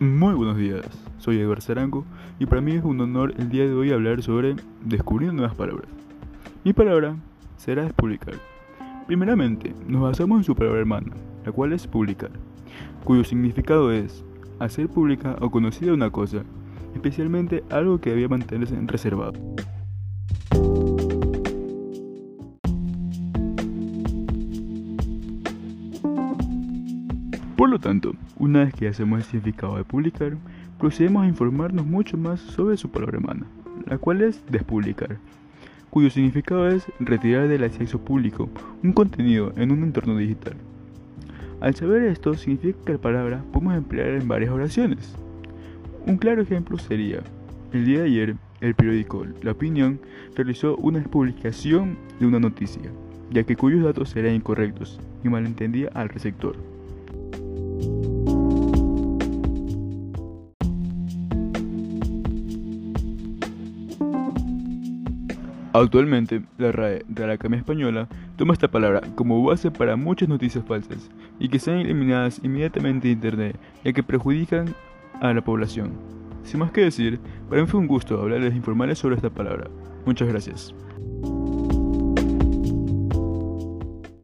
Muy buenos días, soy Eduardo Sarango y para mí es un honor el día de hoy hablar sobre descubrir nuevas palabras. Mi palabra será despublicar. Primeramente, nos basamos en su palabra hermana, la cual es publicar, cuyo significado es hacer pública o conocida una cosa, especialmente algo que debía mantenerse reservado. Por lo tanto, una vez que hacemos el significado de publicar, procedemos a informarnos mucho más sobre su palabra hermana, la cual es despublicar, cuyo significado es retirar del acceso público un contenido en un entorno digital. Al saber esto, significa que la palabra podemos emplear en varias oraciones. Un claro ejemplo sería, el día de ayer, el periódico La Opinión realizó una publicación de una noticia, ya que cuyos datos eran incorrectos y malentendía al receptor. Actualmente, la RAE de la Academia Española toma esta palabra como base para muchas noticias falsas y que sean eliminadas inmediatamente de Internet, ya que perjudican a la población. Sin más que decir, para mí fue un gusto hablarles e informarles sobre esta palabra. Muchas gracias.